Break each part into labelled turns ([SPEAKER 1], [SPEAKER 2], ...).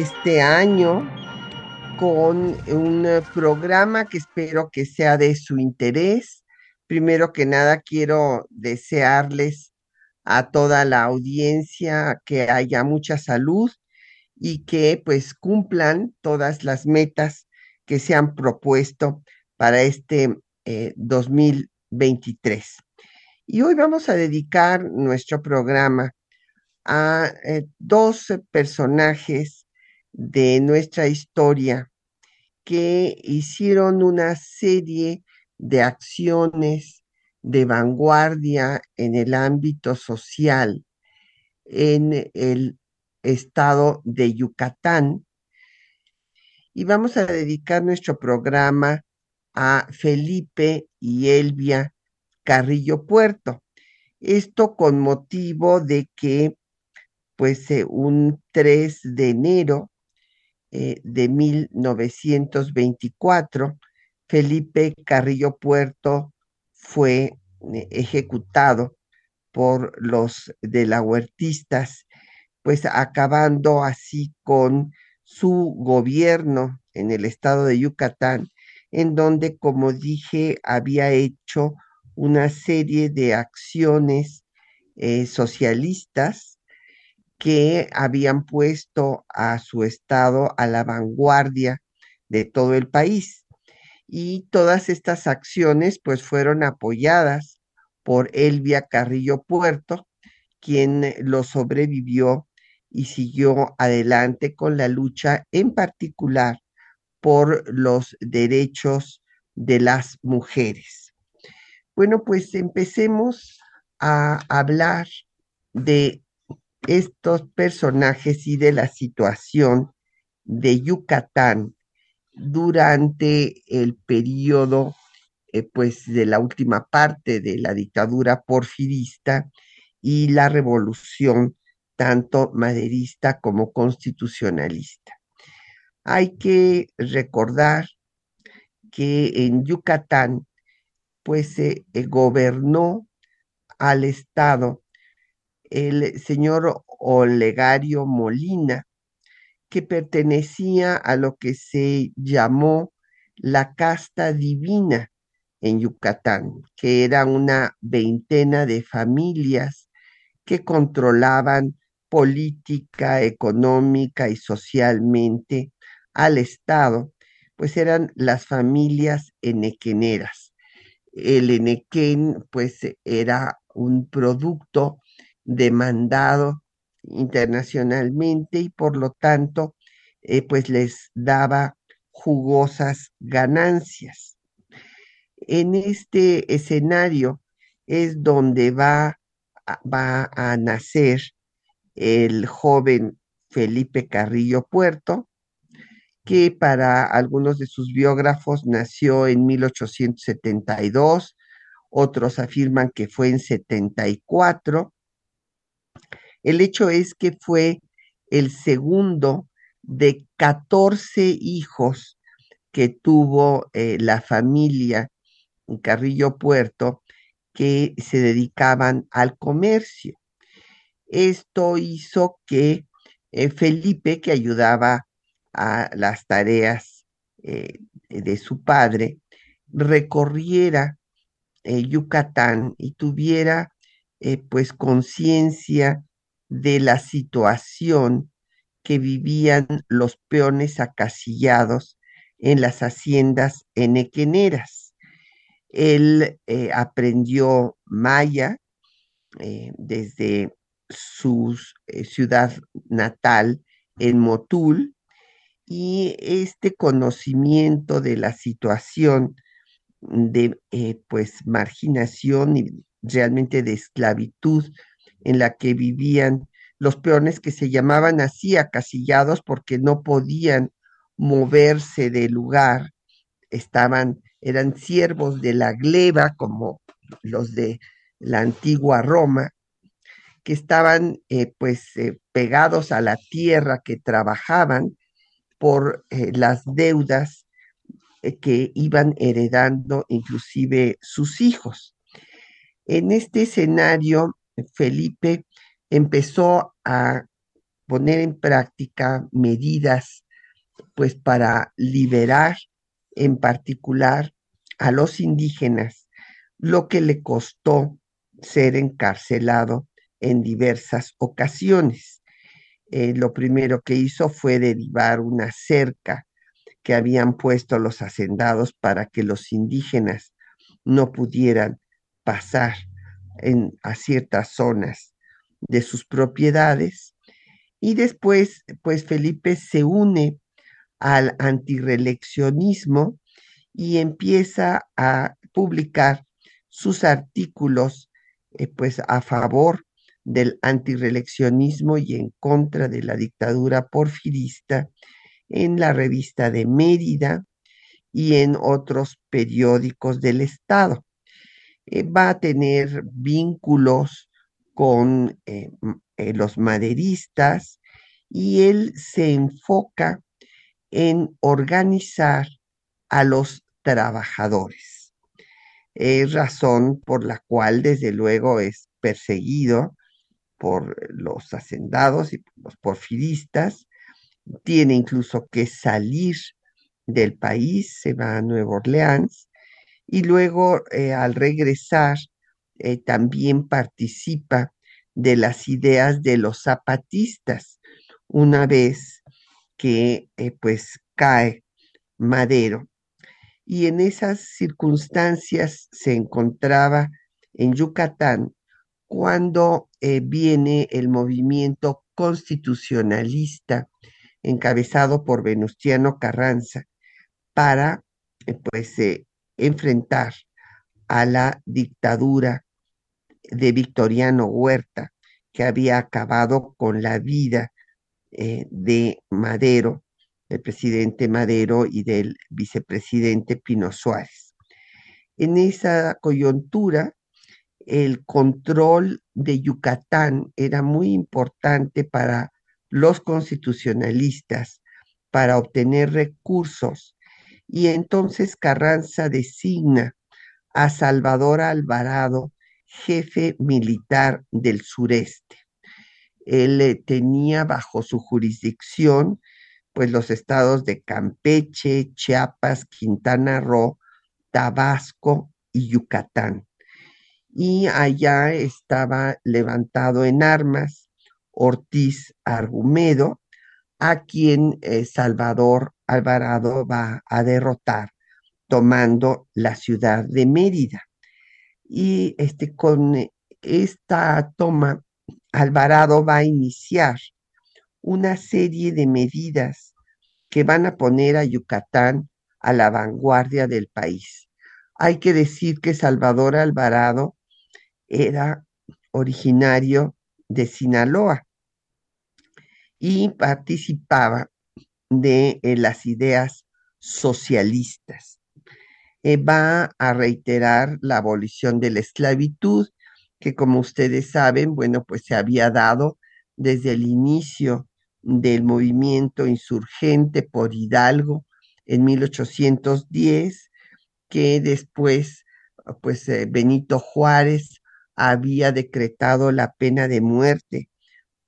[SPEAKER 1] Este año con un programa que espero que sea de su interés. Primero que nada, quiero desearles a toda la audiencia que haya mucha salud y que pues cumplan todas las metas que se han propuesto para este 2023. Eh, y hoy vamos a dedicar nuestro programa a eh, dos personajes de nuestra historia que hicieron una serie de acciones de vanguardia en el ámbito social en el estado de Yucatán. Y vamos a dedicar nuestro programa a Felipe y Elvia Carrillo Puerto. Esto con motivo de que, pues, eh, un 3 de enero eh, de 1924, Felipe Carrillo Puerto fue eh, ejecutado por los de la huertistas, pues acabando así con su gobierno en el estado de Yucatán, en donde, como dije, había hecho una serie de acciones eh, socialistas que habían puesto a su estado a la vanguardia de todo el país. Y todas estas acciones pues fueron apoyadas por Elvia Carrillo Puerto, quien lo sobrevivió y siguió adelante con la lucha en particular por los derechos de las mujeres. Bueno, pues empecemos a hablar de estos personajes y de la situación de Yucatán durante el periodo eh, pues de la última parte de la dictadura porfirista y la revolución tanto maderista como constitucionalista. Hay que recordar que en Yucatán pues se gobernó al Estado el señor Olegario Molina, que pertenecía a lo que se llamó la casta divina en Yucatán, que era una veintena de familias que controlaban política, económica y socialmente al Estado, pues eran las familias enequeneras. El enequén, pues, era un producto demandado internacionalmente y por lo tanto eh, pues les daba jugosas ganancias. En este escenario es donde va, va a nacer el joven Felipe Carrillo Puerto, que para algunos de sus biógrafos nació en 1872, otros afirman que fue en 74, el hecho es que fue el segundo de 14 hijos que tuvo eh, la familia Carrillo Puerto que se dedicaban al comercio. Esto hizo que eh, Felipe, que ayudaba a las tareas eh, de su padre, recorriera Yucatán y tuviera pues conciencia de la situación que vivían los peones acasillados en las haciendas enequeneras. Él eh, aprendió maya eh, desde su eh, ciudad natal en Motul y este conocimiento de la situación de pues marginación y realmente de esclavitud en la que vivían los peones que se llamaban así acasillados porque no podían moverse del lugar, estaban, eran siervos de la gleba como los de la antigua Roma, que estaban eh, pues eh, pegados a la tierra, que trabajaban por eh, las deudas que iban heredando inclusive sus hijos. En este escenario, Felipe empezó a poner en práctica medidas pues para liberar en particular a los indígenas, lo que le costó ser encarcelado en diversas ocasiones. Eh, lo primero que hizo fue derivar una cerca que habían puesto los hacendados para que los indígenas no pudieran pasar en, a ciertas zonas de sus propiedades. Y después, pues Felipe se une al antireleccionismo y empieza a publicar sus artículos eh, pues a favor del antireleccionismo y en contra de la dictadura porfirista en la revista de Mérida y en otros periódicos del Estado. Eh, va a tener vínculos con eh, eh, los maderistas y él se enfoca en organizar a los trabajadores. Es razón por la cual desde luego es perseguido por los hacendados y por los porfiristas. Tiene incluso que salir del país, se va a Nueva Orleans y luego eh, al regresar eh, también participa de las ideas de los zapatistas, una vez que eh, pues cae Madero. Y en esas circunstancias se encontraba en Yucatán cuando viene el movimiento constitucionalista encabezado por Venustiano Carranza para pues enfrentar a la dictadura de Victoriano Huerta, que había acabado con la vida eh, de Madero, del presidente Madero y del vicepresidente Pino Suárez. En esa coyuntura, el control de Yucatán era muy importante para los constitucionalistas para obtener recursos y entonces Carranza designa a Salvador Alvarado jefe militar del sureste. Él eh, tenía bajo su jurisdicción pues los estados de Campeche, Chiapas, Quintana Roo, Tabasco y Yucatán. Y allá estaba levantado en armas Ortiz Argumedo, a quien eh, Salvador Alvarado va a derrotar tomando la ciudad de Mérida y este, con esta toma, Alvarado va a iniciar una serie de medidas que van a poner a Yucatán a la vanguardia del país. Hay que decir que Salvador Alvarado era originario de Sinaloa y participaba de eh, las ideas socialistas. Eh, va a reiterar la abolición de la esclavitud, que como ustedes saben, bueno, pues se había dado desde el inicio del movimiento insurgente por Hidalgo en 1810, que después, pues eh, Benito Juárez había decretado la pena de muerte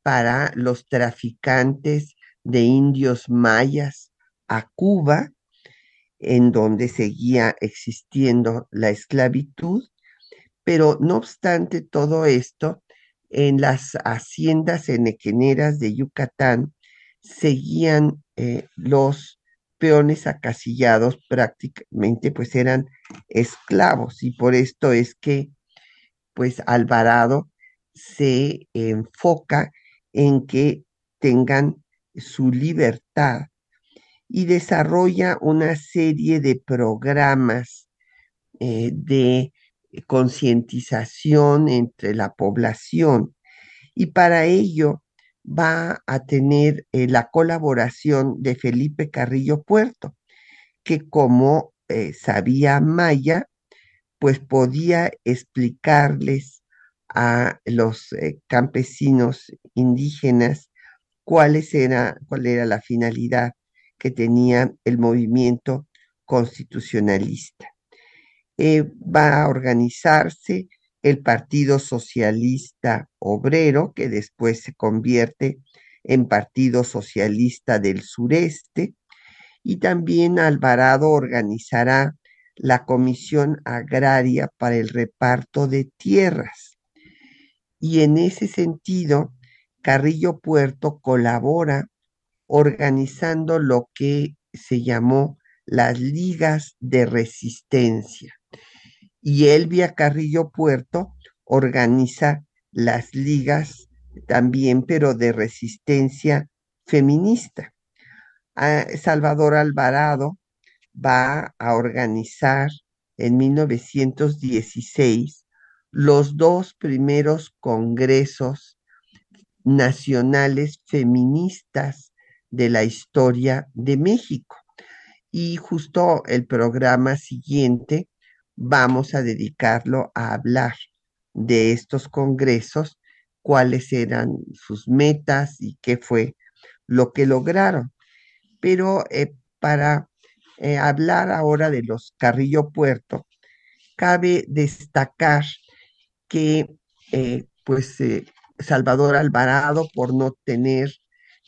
[SPEAKER 1] para los traficantes de indios mayas a Cuba en donde seguía existiendo la esclavitud, pero no obstante todo esto, en las haciendas enequeneras de Yucatán seguían eh, los peones acasillados prácticamente pues eran esclavos. Y por esto es que pues Alvarado se enfoca en que tengan su libertad y desarrolla una serie de programas eh, de concientización entre la población. Y para ello va a tener eh, la colaboración de Felipe Carrillo Puerto, que como eh, sabía Maya, pues podía explicarles a los campesinos indígenas era, cuál era la finalidad que tenía el movimiento constitucionalista. va a organizarse el Partido Socialista Obrero, que después se convierte en Partido Socialista del Sureste, y también Alvarado organizará la Comisión Agraria para el Reparto de Tierras. Y en ese sentido, Carrillo Puerto colabora organizando lo que se llamó las ligas de resistencia y Elvia Carrillo Puerto organiza las ligas también, pero de resistencia feminista. Ah, Salvador Alvarado va a organizar en 1916 los dos primeros congresos nacionales feministas de la historia de México. Y justo el programa siguiente vamos a dedicarlo a hablar de estos congresos, cuáles eran sus metas y qué fue lo que lograron. Pero eh, para eh, hablar ahora de los Carrillo Puerto, cabe destacar que eh, pues Salvador Alvarado, por no tener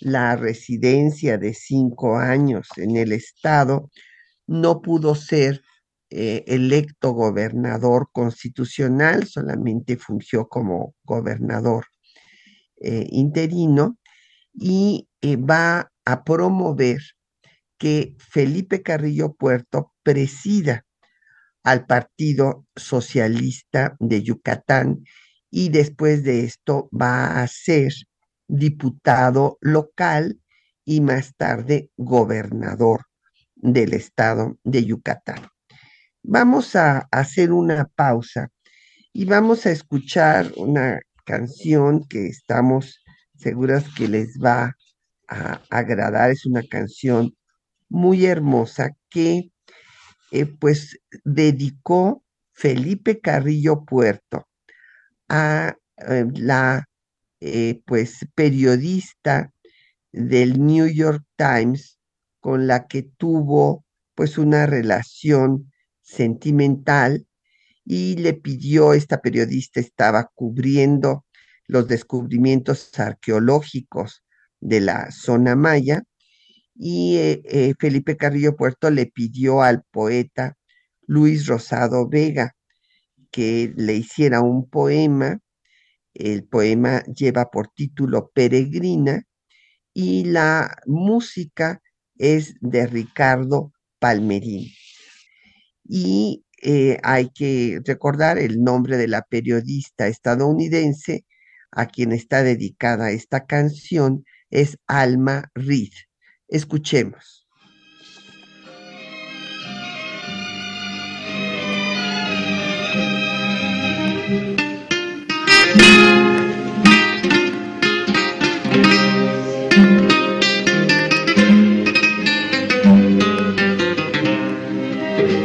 [SPEAKER 1] la residencia de cinco años en el estado, no pudo ser eh, electo gobernador constitucional, solamente fungió como gobernador eh, interino y eh, va a promover que Felipe Carrillo Puerto presida al Partido Socialista de Yucatán y después de esto va a ser diputado local y más tarde gobernador del estado de Yucatán. Vamos a hacer una pausa y vamos a escuchar una canción que estamos seguras que les va a agradar. Es una canción muy hermosa que eh, pues dedicó Felipe Carrillo Puerto a eh, la eh, pues periodista del New York Times con la que tuvo pues una relación sentimental y le pidió, esta periodista estaba cubriendo los descubrimientos arqueológicos de la zona maya y eh, Felipe Carrillo Puerto le pidió al poeta Luis Rosado Vega que le hiciera un poema. El poema lleva por título Peregrina y la música es de Ricardo Palmerín. Y eh, hay que recordar el nombre de la periodista estadounidense a quien está dedicada esta canción es Alma Reed. Escuchemos.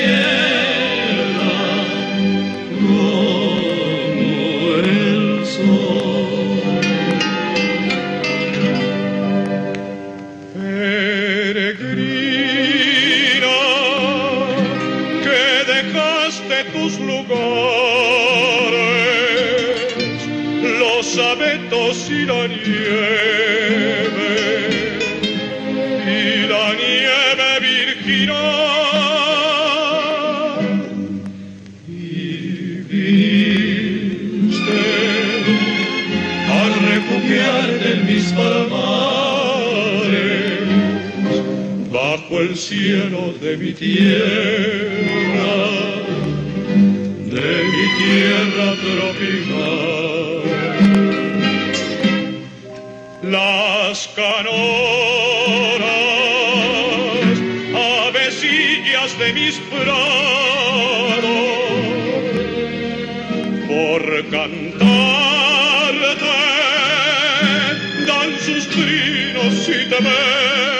[SPEAKER 2] yeah. Tierra, de mi tierra tropical. Las canoras, avecillas de mis prados, por cantarte dan sus trinos y te ven.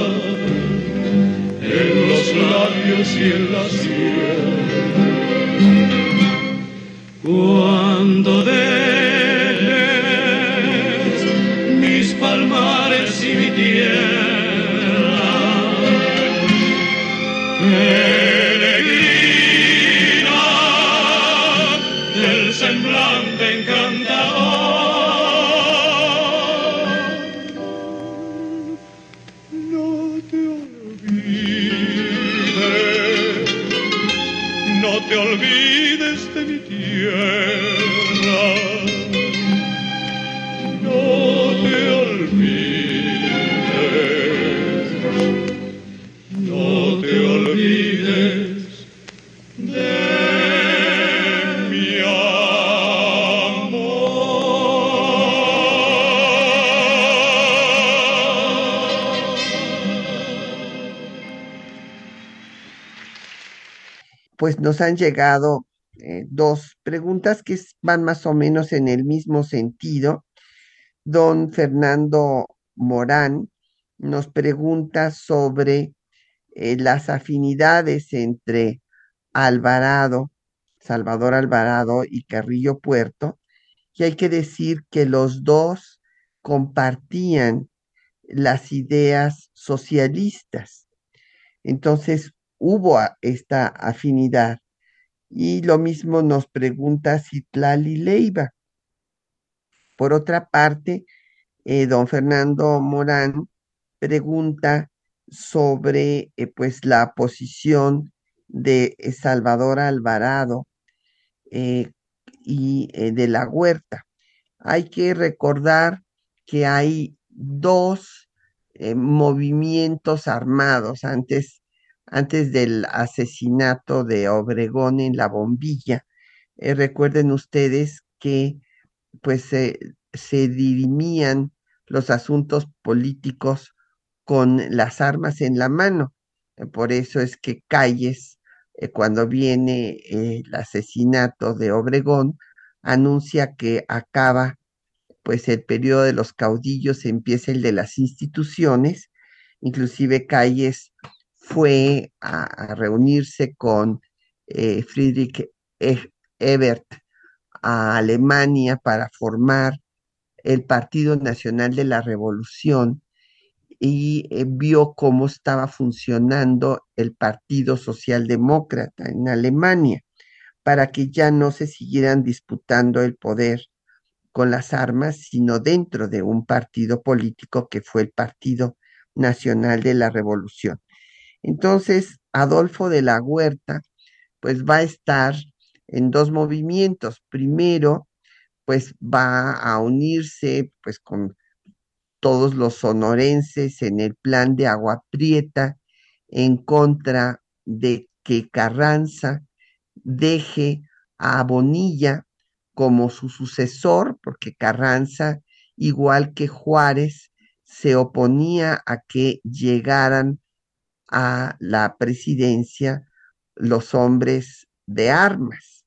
[SPEAKER 1] Pues nos han llegado eh, dos preguntas que van más o menos en el mismo sentido. Don Fernando Morán nos pregunta sobre eh, las afinidades entre Alvarado, Salvador Alvarado y Carrillo Puerto, y hay que decir que los dos compartían las ideas socialistas. Entonces hubo esta afinidad. Y lo mismo nos pregunta Citlali Leiva. Por otra parte, eh, don Fernando Morán pregunta sobre eh, pues la posición de Salvador Alvarado eh, y de la Huerta. Hay que recordar que hay dos movimientos armados antes, antes del asesinato de Obregón en la bombilla. Eh, recuerden ustedes que pues se dirimían los asuntos políticos con las armas en la mano. Eh, Por eso es que Calles, eh, cuando viene el asesinato de Obregón, anuncia que acaba pues el periodo de los caudillos, empieza el de las instituciones. Inclusive Calles fue a, reunirse con eh, Friedrich E- Ebert a Alemania para formar el Partido Nacional de la Revolución y eh, vio cómo estaba funcionando el Partido Socialdemócrata en Alemania para que ya no se siguieran disputando el poder con las armas, sino dentro de un partido político que fue el Partido Nacional de la Revolución. Entonces, Adolfo de la Huerta, pues va a estar en dos movimientos. Primero, pues va a unirse pues con todos los sonorenses en el plan de Agua Prieta en contra de que Carranza deje a Bonilla como su sucesor, porque Carranza, igual que Juárez, se oponía a que llegaran a la presidencia los hombres de armas.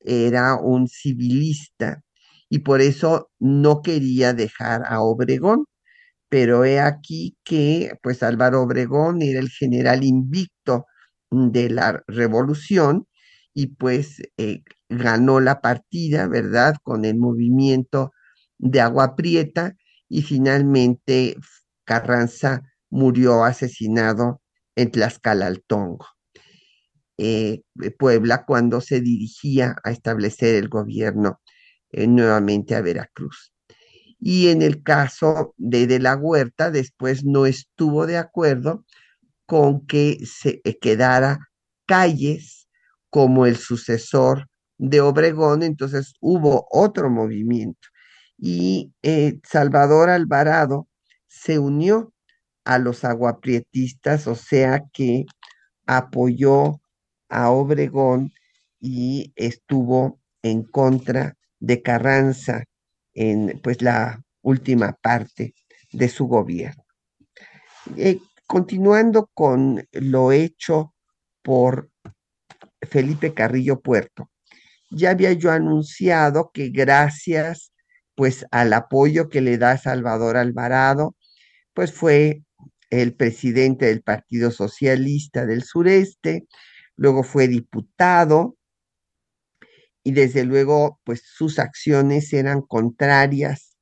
[SPEAKER 1] Era un civilista y por eso no quería dejar a Obregón. Pero he aquí que, pues Álvaro Obregón era el general invicto de la revolución y pues eh, ganó la partida, ¿verdad? Con el movimiento de Agua Prieta y finalmente Carranza murió asesinado en Tlaxcalaltongo. Eh, Puebla cuando se dirigía a establecer el gobierno eh, nuevamente a Veracruz. y en el caso de De la Huerta, después no estuvo de acuerdo con que se quedara calles como el sucesor de Obregón, entonces hubo otro movimiento y eh, Salvador Alvarado se unió a los aguaprietistas, o sea que apoyó a Obregón y estuvo en contra de Carranza en pues la última parte de su gobierno. Eh, continuando con lo hecho por Felipe Carrillo Puerto, ya había yo anunciado que gracias pues al apoyo que le da Salvador Alvarado, pues fue el presidente del Partido Socialista del Sureste, luego fue diputado y desde luego pues sus acciones eran contrarias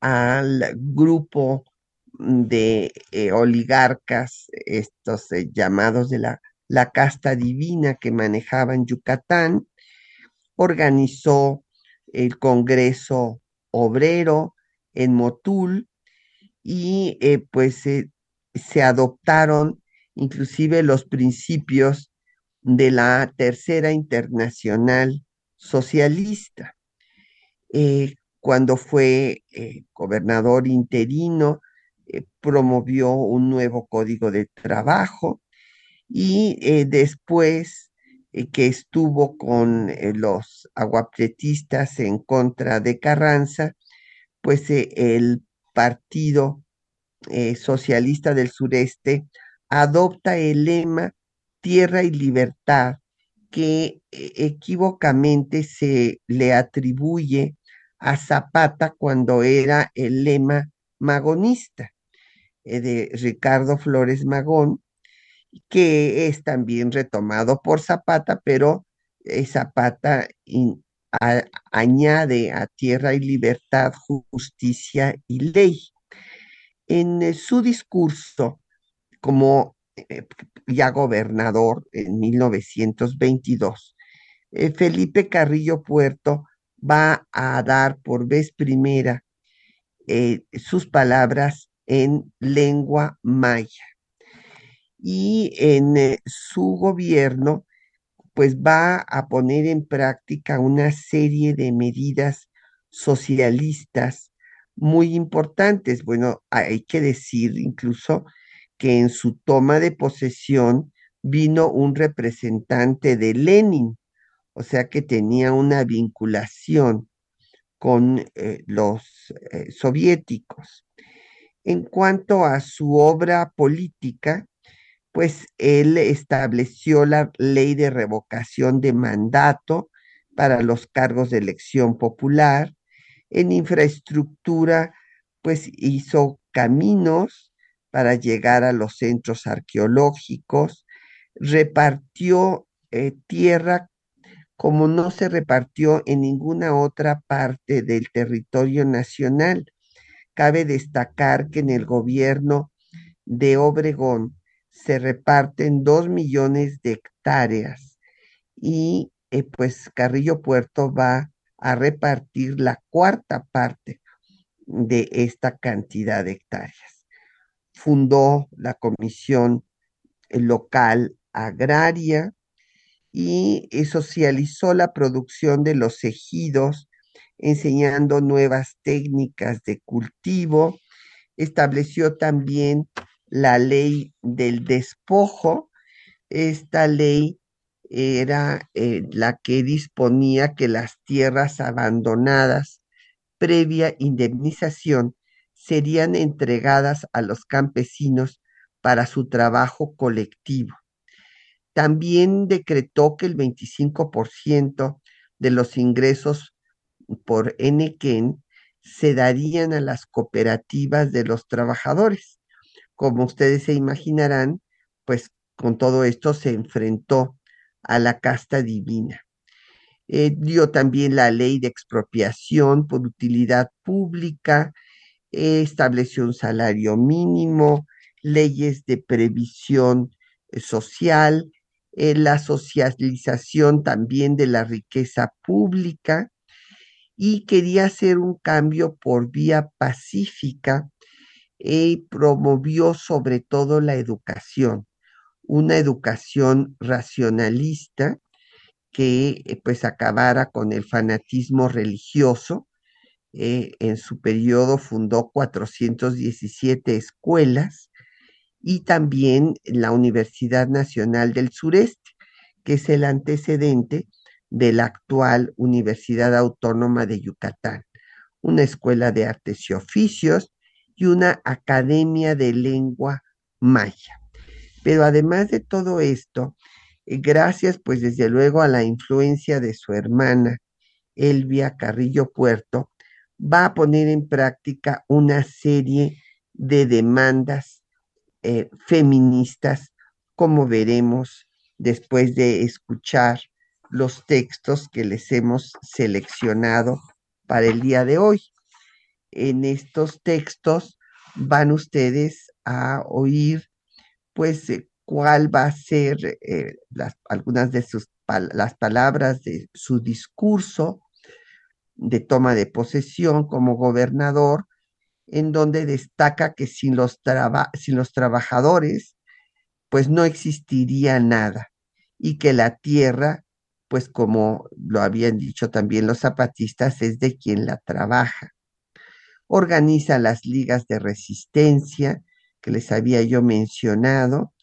[SPEAKER 1] al grupo de eh, oligarcas, estos eh, llamados de la, la casta divina que manejaban Yucatán, organizó el Congreso Obrero en Motul y eh, pues se adoptaron inclusive los principios de la Tercera Internacional Socialista. Eh, cuando fue eh, gobernador interino, promovió un nuevo código de trabajo y después que estuvo con los aguapretistas en contra de Carranza, pues el Partido eh, Socialista del Sureste adopta el lema Tierra y Libertad, que eh, equivocamente se le atribuye a Zapata cuando era el lema magonista eh, de Ricardo Flores Magón, que es también retomado por Zapata, pero Zapata añade a tierra y libertad, justicia y ley. En eh, su discurso como eh, ya gobernador en 1922, eh, Felipe Carrillo Puerto va a dar por vez primera sus palabras en lengua maya. Y en su gobierno pues va a poner en práctica una serie de medidas socialistas muy importantes. Bueno, hay que decir incluso que en su toma de posesión vino un representante de Lenin, o sea que tenía una vinculación con eh, los eh, soviéticos. En cuanto a su obra política, pues él estableció la ley de revocación de mandato para los cargos de elección popular. En infraestructura, pues hizo caminos para llegar a los centros arqueológicos, repartió eh, tierra como no se repartió en ninguna otra parte del territorio nacional. Cabe destacar que en el gobierno de Obregón, se reparten dos millones de hectáreas y eh, pues Carrillo Puerto va a repartir la cuarta parte de esta cantidad de hectáreas. Fundó la Comisión Local Agraria y socializó la producción de los ejidos, enseñando nuevas técnicas de cultivo. Estableció también la ley del despojo. Esta ley era eh, la que disponía que las tierras abandonadas previa indemnización serían entregadas a los campesinos para su trabajo colectivo. También decretó que el 25% de los ingresos por Enequén se darían a las cooperativas de los trabajadores como ustedes se imaginarán, pues con todo esto se enfrentó a la casta divina. Eh, dio también la ley de expropiación por utilidad pública, estableció un salario mínimo, leyes de previsión eh, social, eh, la socialización también de la riqueza pública y quería hacer un cambio por vía pacífica y promovió sobre todo la educación, una educación racionalista que eh, pues acabara con el fanatismo religioso. Eh, en su periodo fundó 417 escuelas y también la Universidad Nacional del Sureste, que es el antecedente de la actual Universidad Autónoma de Yucatán, una escuela de artes y oficios y una academia de lengua maya. Pero además de todo esto, eh, gracias pues desde luego a la influencia de su hermana Elvia Carrillo Puerto, va a poner en práctica una serie de demandas eh, feministas, como veremos después de escuchar los textos que les hemos seleccionado para el día de hoy. En estos textos van ustedes a oír, pues, eh, cuál va a ser eh, algunas de sus las palabras de su discurso de toma de posesión como gobernador, en donde destaca que sin los, sin los trabajadores, pues no existiría nada y que la tierra pues como lo habían dicho también los zapatistas, es de quien la trabaja. Organiza las ligas de resistencia que les había yo mencionado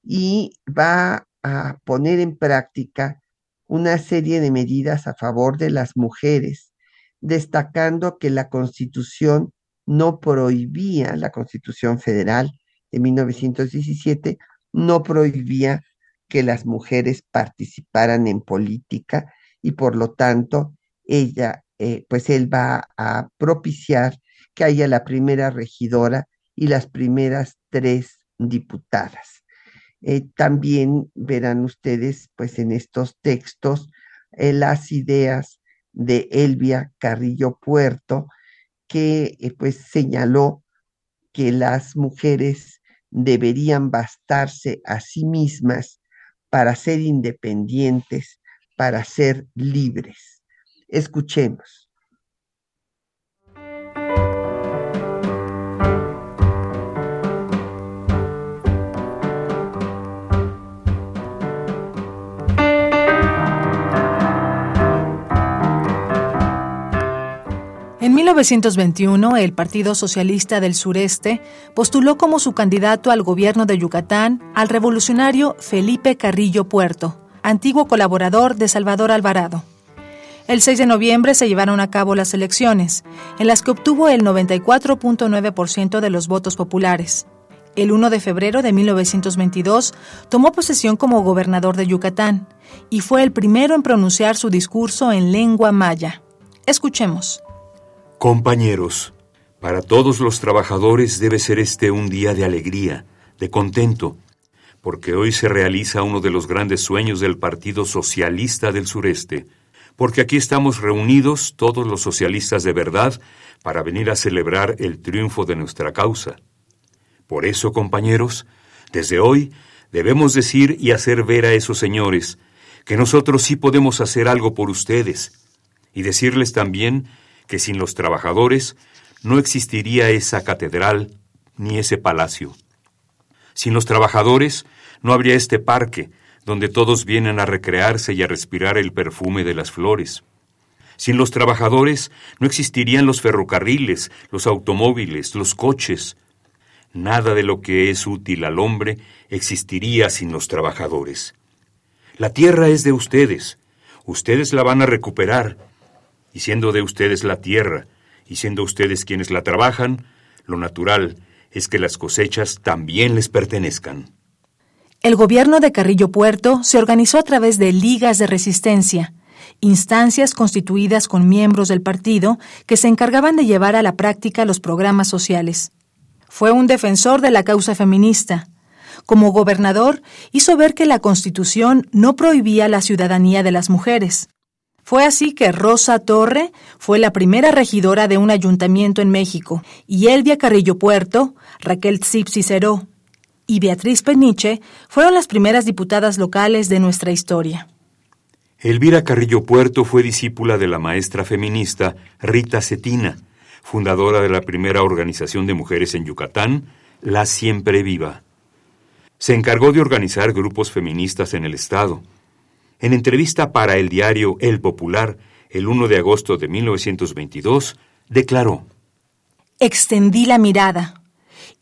[SPEAKER 1] y va a poner en práctica una serie de medidas a favor de las mujeres, destacando que la constitución no prohibía, la constitución federal de 1917, no prohibía que las mujeres participaran en política y por lo tanto ella, eh, pues él va a propiciar que haya la primera regidora y las primeras tres diputadas. Eh, también verán ustedes, pues en estos textos, eh, las ideas de Elvia Carrillo Puerto, que pues señaló que las mujeres deberían bastarse a sí mismas para ser independientes, para ser libres. Escuchemos.
[SPEAKER 3] En 1921, el Partido Socialista del Sureste postuló como su candidato al gobierno de Yucatán al revolucionario Felipe Carrillo Puerto, antiguo colaborador de Salvador Alvarado. El 6 de noviembre se llevaron a cabo las elecciones, en las que obtuvo el 94.9% de los votos populares. El 1 de febrero de 1922 tomó posesión como gobernador de Yucatán y fue el primero en pronunciar su discurso en lengua maya. Escuchemos.
[SPEAKER 4] Compañeros, para todos los trabajadores debe ser este un día de alegría, de contento, porque hoy se realiza uno de los grandes sueños del Partido Socialista del Sureste, porque aquí estamos reunidos todos los socialistas de verdad para venir a celebrar el triunfo de nuestra causa. Por eso, compañeros, desde hoy debemos decir y hacer ver a esos señores que nosotros sí podemos hacer algo por ustedes, y decirles también que sin los trabajadores no existiría esa catedral ni ese palacio. Sin los trabajadores no habría este parque donde todos vienen a recrearse y a respirar el perfume de las flores. Sin los trabajadores no existirían los ferrocarriles, los automóviles, los coches. Nada de lo que es útil al hombre existiría sin los trabajadores. La tierra es de ustedes. Ustedes la van a recuperar y siendo de ustedes la tierra, y siendo ustedes quienes la trabajan, lo natural es que las cosechas también les pertenezcan.
[SPEAKER 3] El gobierno de Carrillo Puerto se organizó a través de ligas de resistencia, instancias constituidas con miembros del partido que se encargaban de llevar a la práctica los programas sociales. Fue un defensor de la causa feminista. Como gobernador, hizo ver que la Constitución no prohibía la ciudadanía de las mujeres. Fue así que Rosa Torre fue la primera regidora de un ayuntamiento en México y Elvia Carrillo Puerto, Raquel Tzip Cicero y Beatriz Peniche fueron las primeras diputadas locales de nuestra historia.
[SPEAKER 4] Elvira Carrillo Puerto fue discípula de la maestra feminista Rita Cetina, fundadora de la primera organización de mujeres en Yucatán, La Siempre Viva. Se encargó de organizar grupos feministas en el Estado. En entrevista para el diario El Popular, el 1 de agosto de 1922, declaró,
[SPEAKER 3] Extendí la mirada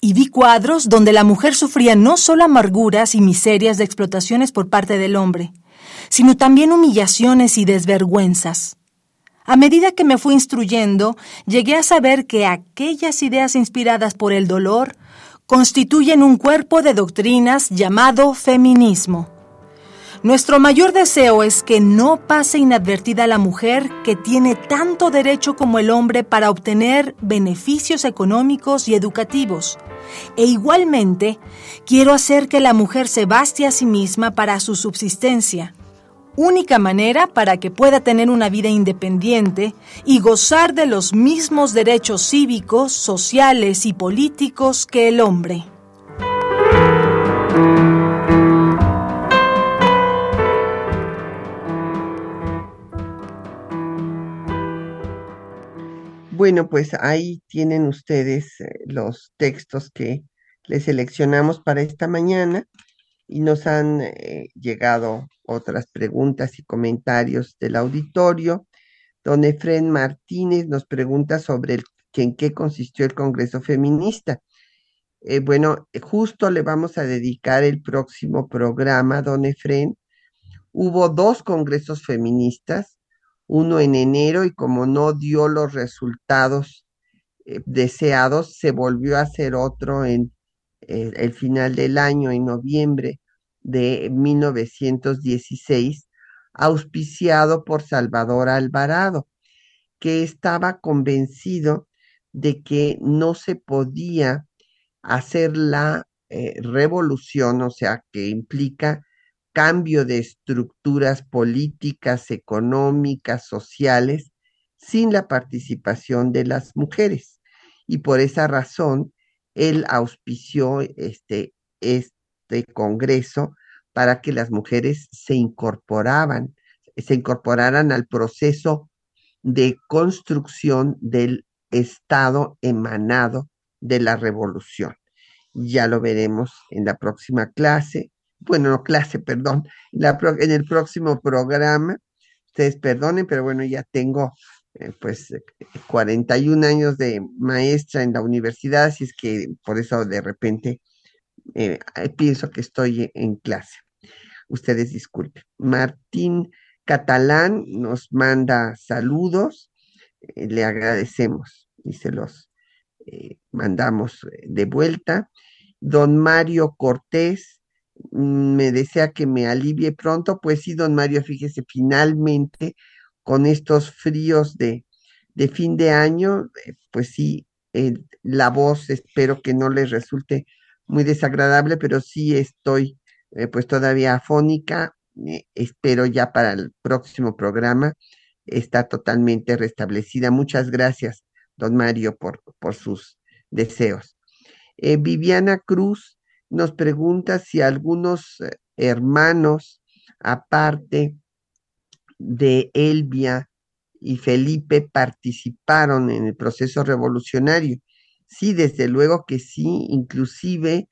[SPEAKER 3] y vi cuadros donde la mujer sufría no solo amarguras y miserias de explotaciones por parte del hombre, sino también humillaciones y desvergüenzas. A medida que me fui instruyendo, llegué a saber que aquellas ideas inspiradas por el dolor constituyen un cuerpo de doctrinas llamado feminismo. Nuestro mayor deseo es que no pase inadvertida la mujer que tiene tanto derecho como el hombre para obtener beneficios económicos y educativos. E igualmente, quiero hacer que la mujer se baste a sí misma para su subsistencia, única manera para que pueda tener una vida independiente y gozar de los mismos derechos cívicos, sociales y políticos que el hombre.
[SPEAKER 1] Bueno, pues ahí tienen ustedes eh, los textos que les seleccionamos para esta mañana y nos han eh, llegado otras preguntas y comentarios del auditorio. Don Efren Martínez nos pregunta sobre el, en qué consistió el Congreso Feminista. Eh, bueno, justo le vamos a dedicar el próximo programa, don Efren. Hubo dos congresos feministas, uno en enero y como no dio los resultados eh, deseados, se volvió a hacer otro en el final del año, en noviembre de 1916, auspiciado por Salvador Alvarado, que estaba convencido de que no se podía hacer la eh, revolución, o sea, que implica cambio de estructuras políticas, económicas, sociales, sin la participación de las mujeres. Y por esa razón, él auspició este, este Congreso para que las mujeres se incorporaban, se incorporaran al proceso de construcción del Estado emanado de la revolución. Ya lo veremos en la próxima clase, bueno, no clase, perdón, en el próximo programa. Ustedes perdonen, pero bueno, ya tengo eh, pues 41 años de maestra en la universidad, así es que por eso de repente eh, pienso que estoy en clase. Ustedes disculpen. Martín Catalán nos manda saludos, eh, le agradecemos y se los mandamos de vuelta. Don Mario Cortés me desea que me alivie pronto, pues sí, don Mario, fíjese, finalmente con estos fríos de, fin de año, eh, pues sí, eh, la voz espero que no les resulte muy desagradable, pero sí estoy eh, pues todavía afónica. espero ya para el próximo programa está totalmente restablecida. Muchas gracias, don Mario, por, por sus deseos. Viviana Cruz nos pregunta si algunos hermanos, aparte de Elvia y Felipe participaron en el proceso revolucionario. Sí, desde luego que sí, inclusive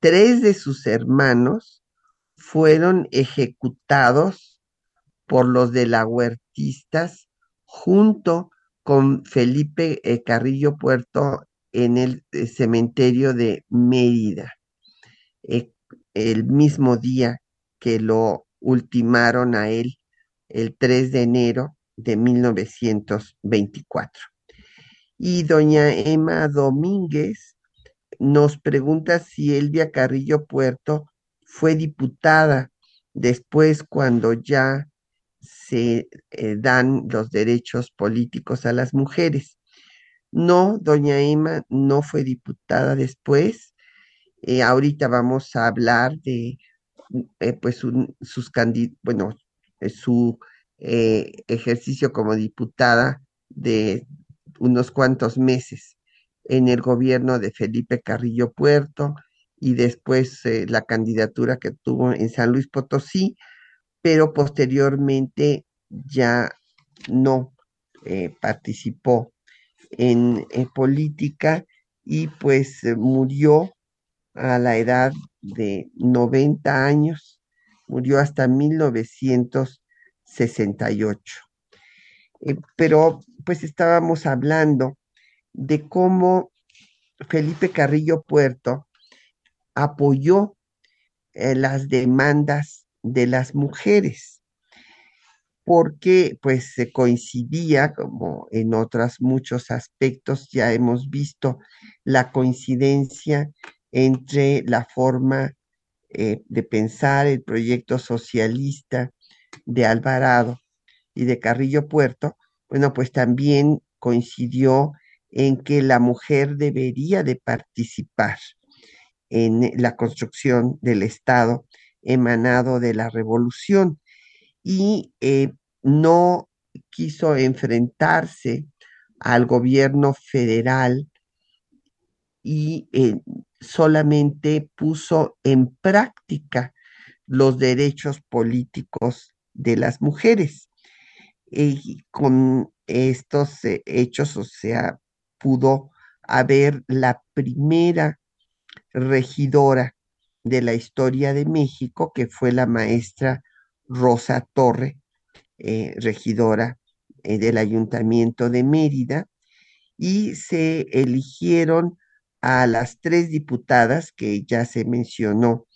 [SPEAKER 1] tres de sus hermanos fueron ejecutados por los de la Huertistas junto con Felipe eh, Carrillo Puerto en el eh, cementerio de Mérida, eh, el mismo día que lo ultimaron a él el 3 de enero de 1924. Y doña Emma Domínguez nos pregunta si Elvia Carrillo Puerto fue diputada después cuando ya se eh, dan los derechos políticos a las mujeres. No, doña Emma no fue diputada después. Eh, ahorita vamos a hablar de eh, pues sus candidatos, bueno, su eh, ejercicio como diputada de unos cuantos meses en el gobierno de Felipe Carrillo Puerto y después la candidatura que tuvo en San Luis Potosí, pero posteriormente ya no participó en, política y pues murió a la edad de 90 años, murió hasta 1968. Eh, pero pues estábamos hablando de cómo Felipe Carrillo Puerto apoyó eh, las demandas de las mujeres, porque pues se coincidía, como en otros muchos aspectos ya hemos visto, la coincidencia entre la forma eh, de pensar el proyecto socialista de Alvarado y de Carrillo Puerto, bueno, pues también coincidió en que la mujer debería de participar en la construcción del Estado emanado de la revolución. Y eh, no quiso enfrentarse al gobierno federal y eh, solamente puso en práctica los derechos políticos de las mujeres. Y con estos eh, hechos, o sea, pudo haber la primera regidora de la historia de México, que fue la maestra Rosa Torre, eh, regidora eh, del Ayuntamiento de Mérida, y se eligieron a las tres diputadas que ya se mencionó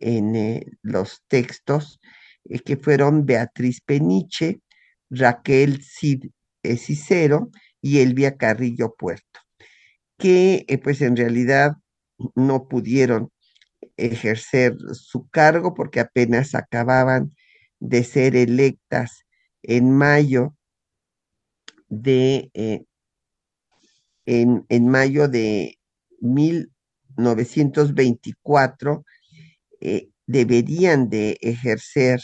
[SPEAKER 1] en eh, los textos, que fueron Beatriz Peniche, Raquel Cid Cicero y Elvia Carrillo Puerto, que pues en realidad no pudieron ejercer su cargo porque apenas acababan de ser electas en mayo de eh, en, mayo de 1924 eh, deberían de ejercer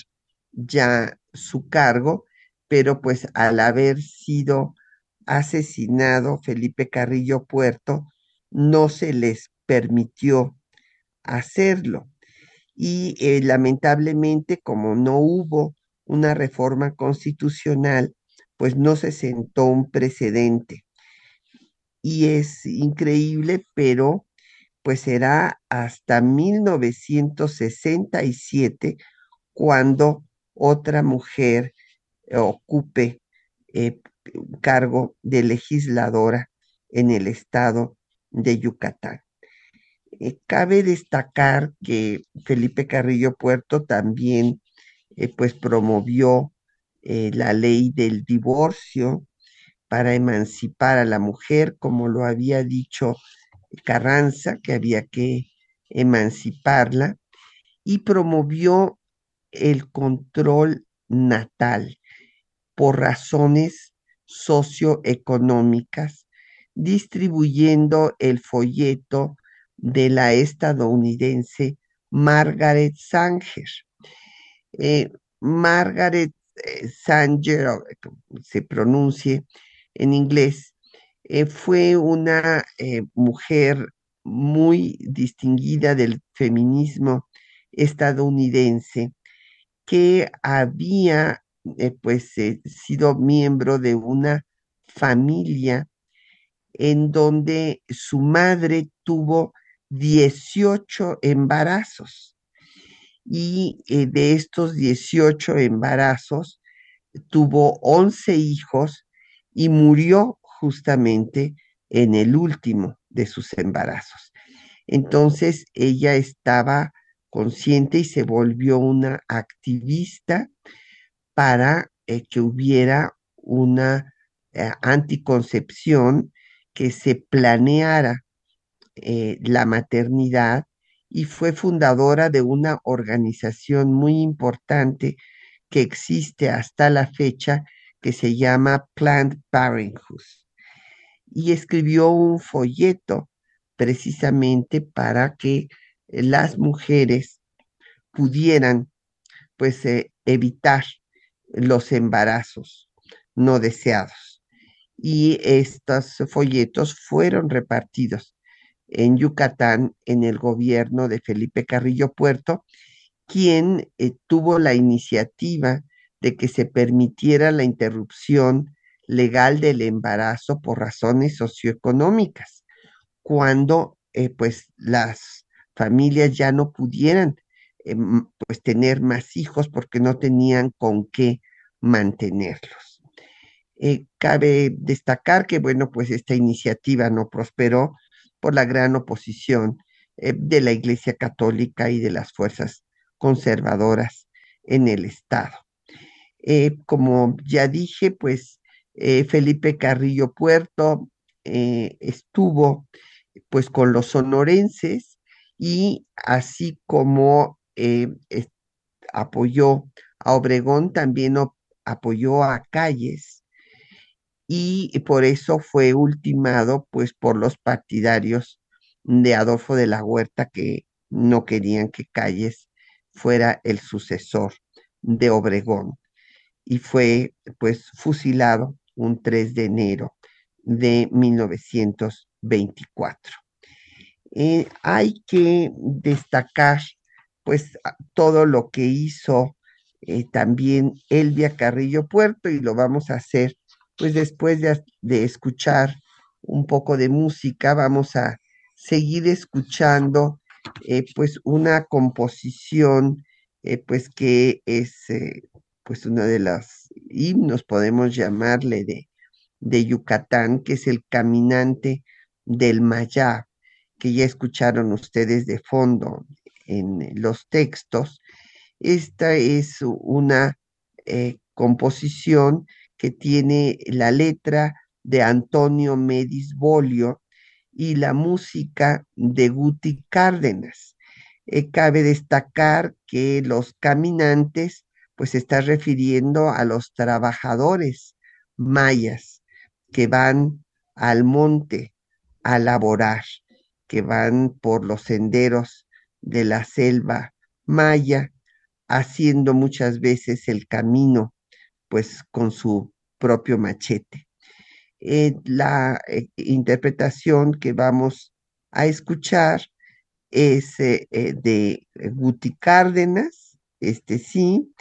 [SPEAKER 1] ya su cargo, pero pues al haber sido asesinado Felipe Carrillo Puerto, no se les permitió hacerlo. Y eh, lamentablemente, como no hubo una reforma constitucional, pues no se sentó un precedente. Y es increíble, pero pues será hasta 1967 cuando otra mujer ocupe eh, cargo de legisladora en el estado de Yucatán. Eh, cabe destacar que Felipe Carrillo Puerto también eh, pues promovió eh, la ley del divorcio para emancipar a la mujer, como lo había dicho Carranza, que había que emanciparla, y promovió el control natal por razones socioeconómicas, distribuyendo el folleto de la estadounidense Margaret Sanger. Eh, Margaret eh, Sanger, se pronuncie en inglés, eh, fue una mujer muy distinguida del feminismo estadounidense que había pues sido miembro de una familia en donde su madre tuvo 18 embarazos. Y eh, de estos 18 embarazos, tuvo 11 hijos y murió justamente en el último de sus embarazos. Entonces ella estaba consciente y se volvió una activista para eh, que hubiera una eh, anticoncepción que se planeara eh, la maternidad y fue fundadora de una organización muy importante que existe hasta la fecha que se llama Planned Parenthood. Y escribió un folleto precisamente para que las mujeres pudieran pues eh, evitar los embarazos no deseados. Y estos folletos fueron repartidos en Yucatán en el gobierno de Felipe Carrillo Puerto quien eh, tuvo la iniciativa de que se permitiera la interrupción legal del embarazo por razones socioeconómicas, cuando eh, pues las familias ya no pudieran eh, pues tener más hijos porque no tenían con qué mantenerlos. Eh, cabe destacar que, bueno, pues esta iniciativa no prosperó por la gran oposición de la Iglesia Católica y de las fuerzas conservadoras en el Estado. Como ya dije, pues Felipe Carrillo Puerto estuvo pues con los sonorenses y así como eh, apoyó a Obregón, también apoyó a Calles y por eso fue ultimado pues por los partidarios de Adolfo de la Huerta que no querían que Calles fuera el sucesor de Obregón y fue pues fusilado un 3 de enero de 1924. Eh, hay que destacar pues todo lo que hizo eh, también Elvia Carrillo Puerto y lo vamos a hacer pues después de, escuchar un poco de música, vamos a seguir escuchando eh, pues una composición pues que es pues uno de los himnos, podemos llamarle, de, de Yucatán, que es el caminante del Mayá que ya escucharon ustedes de fondo en los textos. Esta es una eh, composición que tiene la letra de Antonio Medis Bolio y la música de Guti Cárdenas. Eh, cabe destacar que los caminantes, pues se está refiriendo a los trabajadores mayas que van al monte a laborar que van por los senderos de la selva maya, haciendo muchas veces el camino, pues con su propio machete. Eh, la eh, interpretación que vamos a escuchar es eh, de Guti Cárdenas, este sí,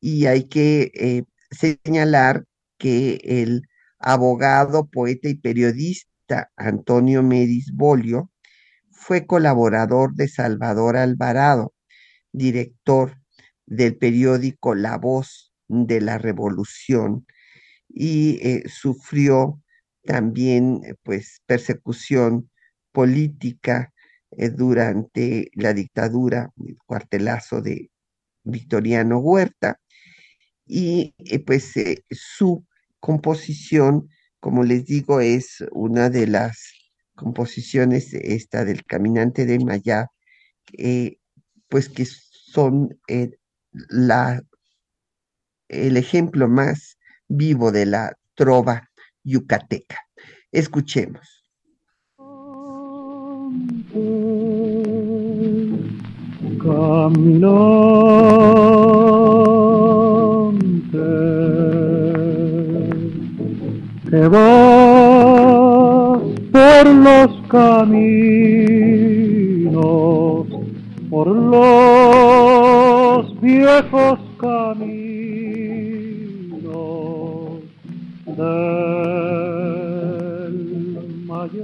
[SPEAKER 1] y hay que señalar que el abogado, poeta y periodista Antonio Medis Bolio fue colaborador de Salvador Alvarado, director del periódico La Voz de la Revolución y eh, sufrió también eh, pues persecución política eh, durante la dictadura, el cuartelazo de Victoriano Huerta y pues su composición, como les digo, es una de las composiciones esta del caminante de Mayá, eh, pues que son eh, la, el ejemplo más vivo de la trova yucateca. Escuchemos. Que por los caminos, por los viejos caminos del Mayar,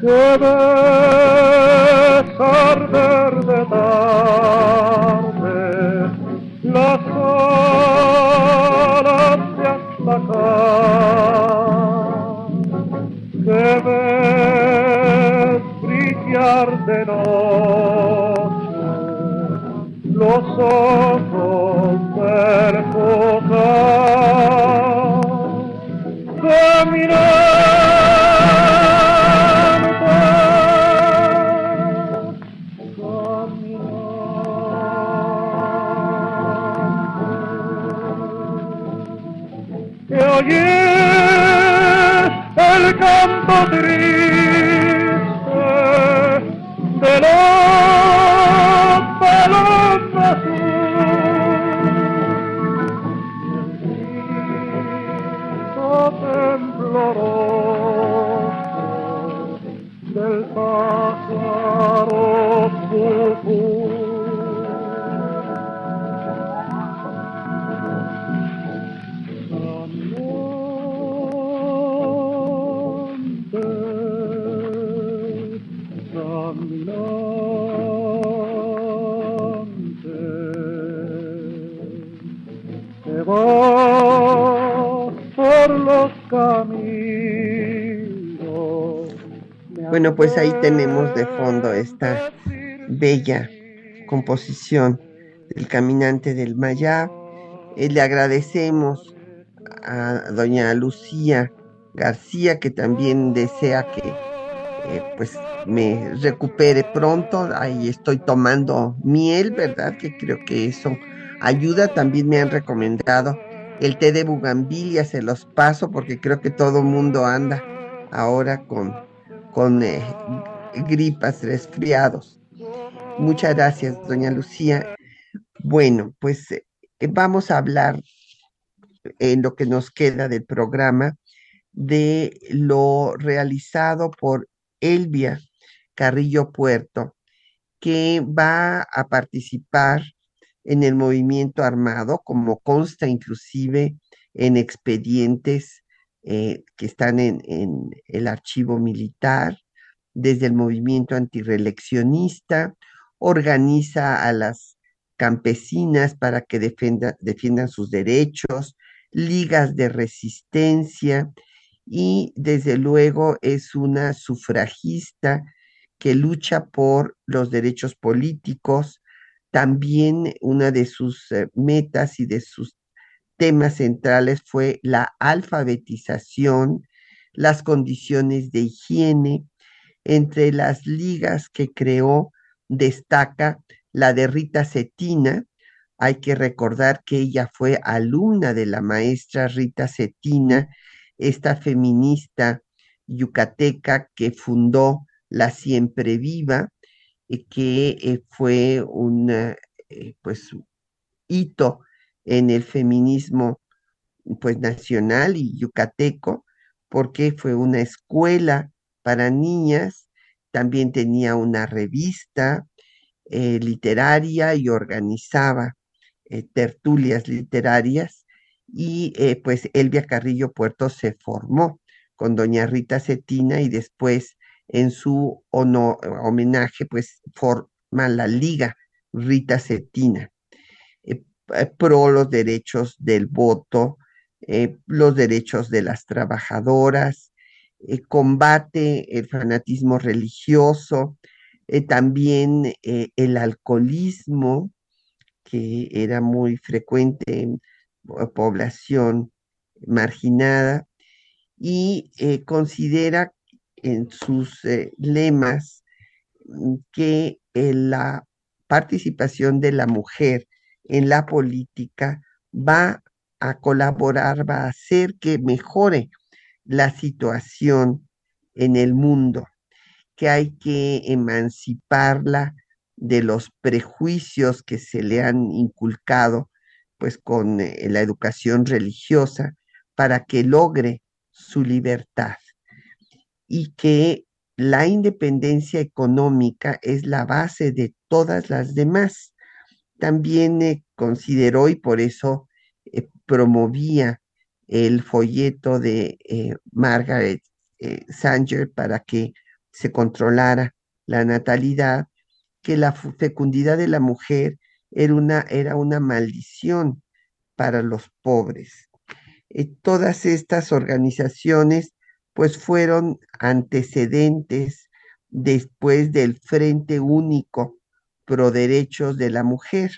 [SPEAKER 1] que ves arder de tarde las alas de que ves brillar de noche los ojos pues ahí tenemos de fondo esta bella composición del caminante del Mayab. Eh, le agradecemos a doña Lucía García que también desea que eh, pues me recupere pronto. Ahí estoy tomando miel, ¿verdad? Que creo que eso ayuda. También me han recomendado el té de bugambilia, se los paso porque creo que todo mundo anda ahora con, con eh, gripas, resfriados. Muchas gracias, doña Lucía. Bueno, pues eh, vamos a hablar en lo que nos queda del programa de lo realizado por Elvia Carrillo Puerto, que va a participar en el movimiento armado, como consta inclusive en expedientes eh, que están en, en, el archivo militar, desde el movimiento antireeleccionista, organiza a las campesinas para que defiendan sus derechos, ligas de resistencia y desde luego es una sufragista que lucha por los derechos políticos. También una de sus eh, metas y de sus temas centrales fue la alfabetización, las condiciones de higiene. Entre las ligas que creó destaca la de Rita Cetina. Hay que recordar que ella fue alumna de la maestra Rita Cetina, esta feminista yucateca que fundó la Siempre Viva, y que eh, fue un eh, pues, hito en el feminismo pues, nacional y yucateco, porque fue una escuela para niñas, también tenía una revista eh, literaria y organizaba tertulias literarias y pues Elvia Carrillo Puerto se formó con doña Rita Cetina y después en su homenaje, pues forma la Liga Rita Cetina, eh, eh, pro los derechos del voto, eh, los derechos de las trabajadoras, combate el fanatismo religioso, también el alcoholismo, que era muy frecuente en población marginada, y considera en sus eh, lemas mm, que eh, la participación de la mujer en la política va a colaborar, va a hacer que mejore la situación en el mundo, que hay que emanciparla de los prejuicios que se le han inculcado pues con eh, la educación religiosa para que logre su libertad y que la independencia económica es la base de todas las demás. También eh, consideró y por eso eh, promovía el folleto de eh, Margaret Sanger para que se controlara la natalidad, que la fecundidad de la mujer era una, maldición para los pobres. todas estas organizaciones pues fueron antecedentes después del Frente Único Pro Derechos de la Mujer.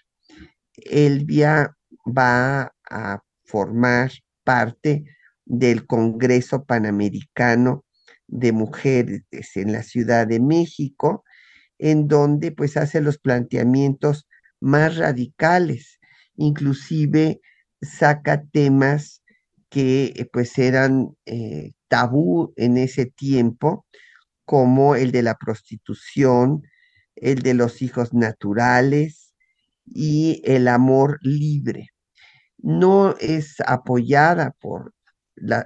[SPEAKER 1] Elvia va a formar parte del Congreso Panamericano de Mujeres en la Ciudad de México, en donde pues hace los planteamientos más radicales, inclusive saca temas que pues eran eh, tabú en ese tiempo, como el de la prostitución, el de los hijos naturales y el amor libre. No es apoyada por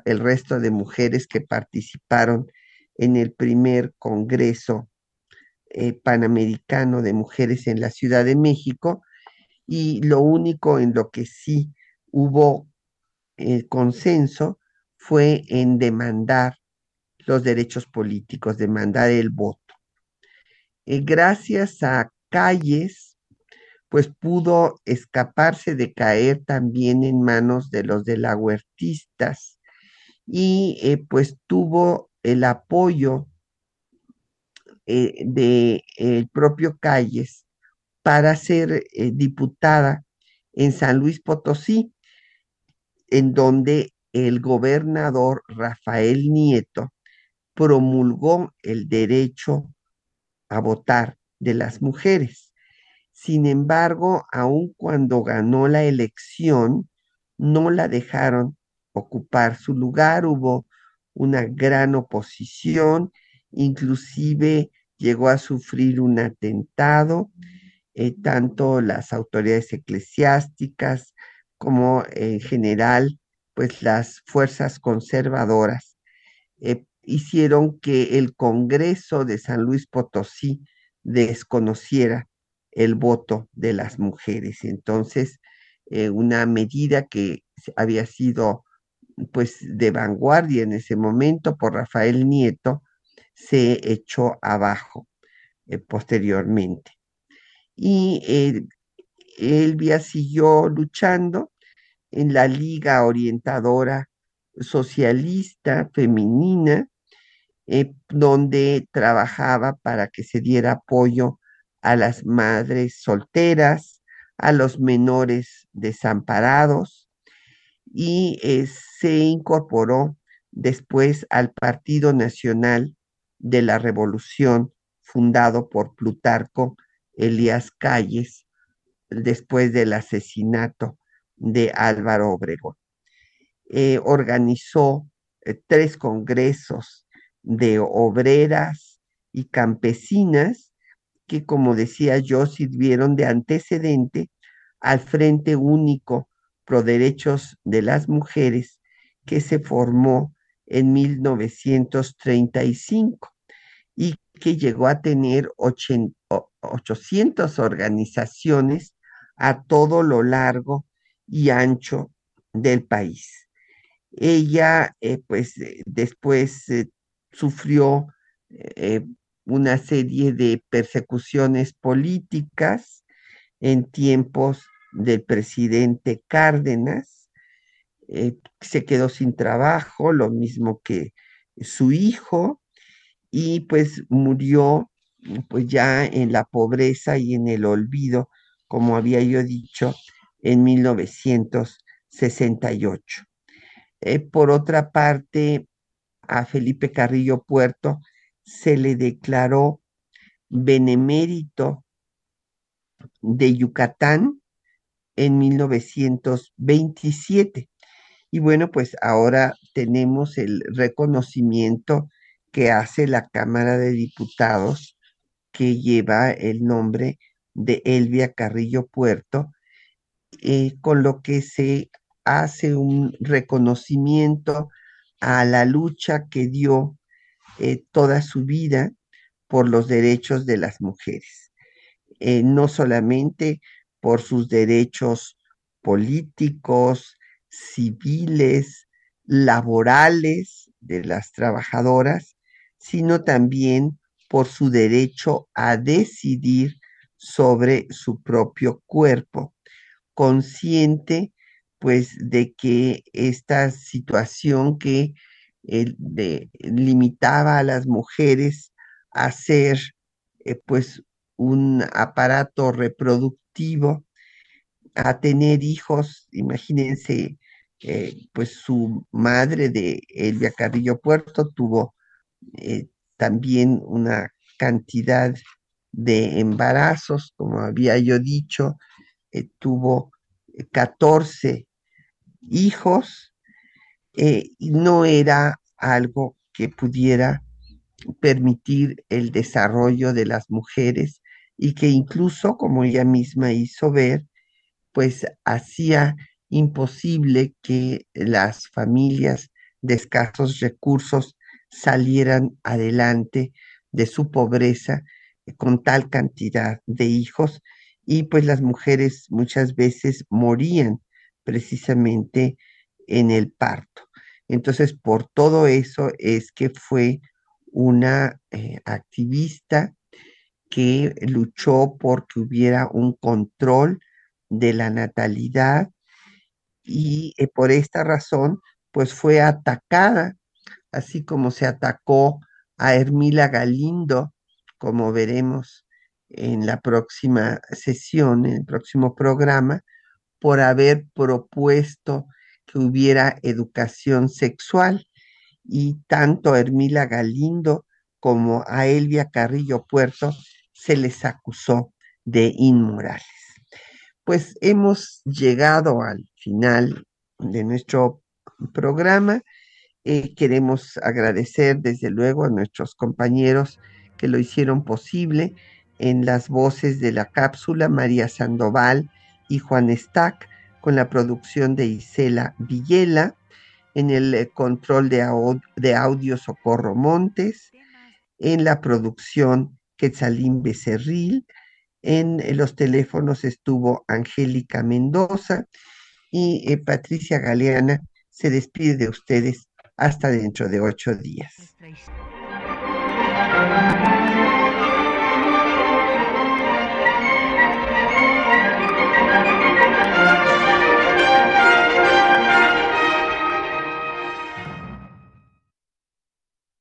[SPEAKER 1] el resto de mujeres que participaron en el primer Congreso eh, Panamericano de Mujeres en la Ciudad de México y lo único en lo que sí hubo eh, consenso fue en demandar los derechos políticos, demandar el voto. Eh, gracias a Calles, pues pudo escaparse de caer también en manos de los de la huertistas y eh, pues tuvo el apoyo eh, de el propio Calles para ser eh, diputada en San Luis Potosí, en donde el gobernador Rafael Nieto promulgó el derecho a votar de las mujeres. Sin embargo, aun cuando ganó la elección, no la dejaron ocupar su lugar, hubo una gran oposición, inclusive llegó a sufrir un atentado, eh, tanto las autoridades eclesiásticas como en general, pues las fuerzas conservadoras eh, hicieron que el Congreso de San Luis Potosí desconociera el voto de las mujeres. Entonces, eh, una medida que había sido pues de vanguardia en ese momento por Rafael Nieto, se echó abajo eh, posteriormente. Y eh, Elvia siguió luchando en la Liga Orientadora Socialista Femenina, eh, donde trabajaba para que se diera apoyo a las madres solteras, a los menores desamparados, y se incorporó después al Partido Nacional de la Revolución, fundado por Plutarco Elías Calles, después del asesinato de Álvaro Obregón. Eh, organizó eh, tres congresos de obreras y campesinas que, como decía yo, sirvieron de antecedente al Frente Único Pro Derechos de las Mujeres que se formó en 1935 y que llegó a tener 800 organizaciones a todo lo largo y ancho del país. Ella, eh, pues, eh, después eh, sufrió una serie de persecuciones políticas en tiempos del presidente Cárdenas, se quedó sin trabajo, lo mismo que su hijo, y pues murió pues ya en la pobreza y en el olvido, como había yo dicho, en 1968. Eh, por otra parte, a Felipe Carrillo Puerto se le declaró benemérito de Yucatán en 1927. Y bueno, pues ahora tenemos el reconocimiento que hace la Cámara de Diputados que lleva el nombre de Elvia Carrillo Puerto, eh, con lo que se hace un reconocimiento a la lucha que dio eh, toda su vida por los derechos de las mujeres, eh, no solamente por sus derechos políticos, civiles, laborales de las trabajadoras, sino también por su derecho a decidir sobre su propio cuerpo, consciente pues de que esta situación que eh, limitaba a las mujeres a ser eh, pues un aparato reproductivo a tener hijos, imagínense, eh, pues su madre de Elvia Carrillo Puerto tuvo también una cantidad de embarazos, como había yo dicho, tuvo 14 hijos, y no era algo que pudiera permitir el desarrollo de las mujeres y que incluso, como ella misma hizo ver, pues hacía imposible que las familias de escasos recursos salieran adelante de su pobreza con tal cantidad de hijos y pues las mujeres muchas veces morían precisamente en el parto. Entonces, por todo eso es que fue una eh, activista que luchó por que hubiera un control de la natalidad y eh, por esta razón pues fue atacada, así como se atacó a Hermila Galindo como veremos en la próxima sesión, en el próximo programa, por haber propuesto que hubiera educación sexual y tanto a Hermila Galindo como a Elvia Carrillo Puerto se les acusó de inmorales. Pues hemos llegado al final de nuestro programa. Eh, queremos agradecer desde luego a nuestros compañeros que lo hicieron posible en las voces de la cápsula María Sandoval y Juan Stack con la producción de Isela Villela, en el eh, control de, de audio Socorro Montes, en la producción Quetzalín Becerril, en eh, los teléfonos estuvo Angélica Mendoza y eh, Patricia Galeana se despide de ustedes hasta dentro de ocho días.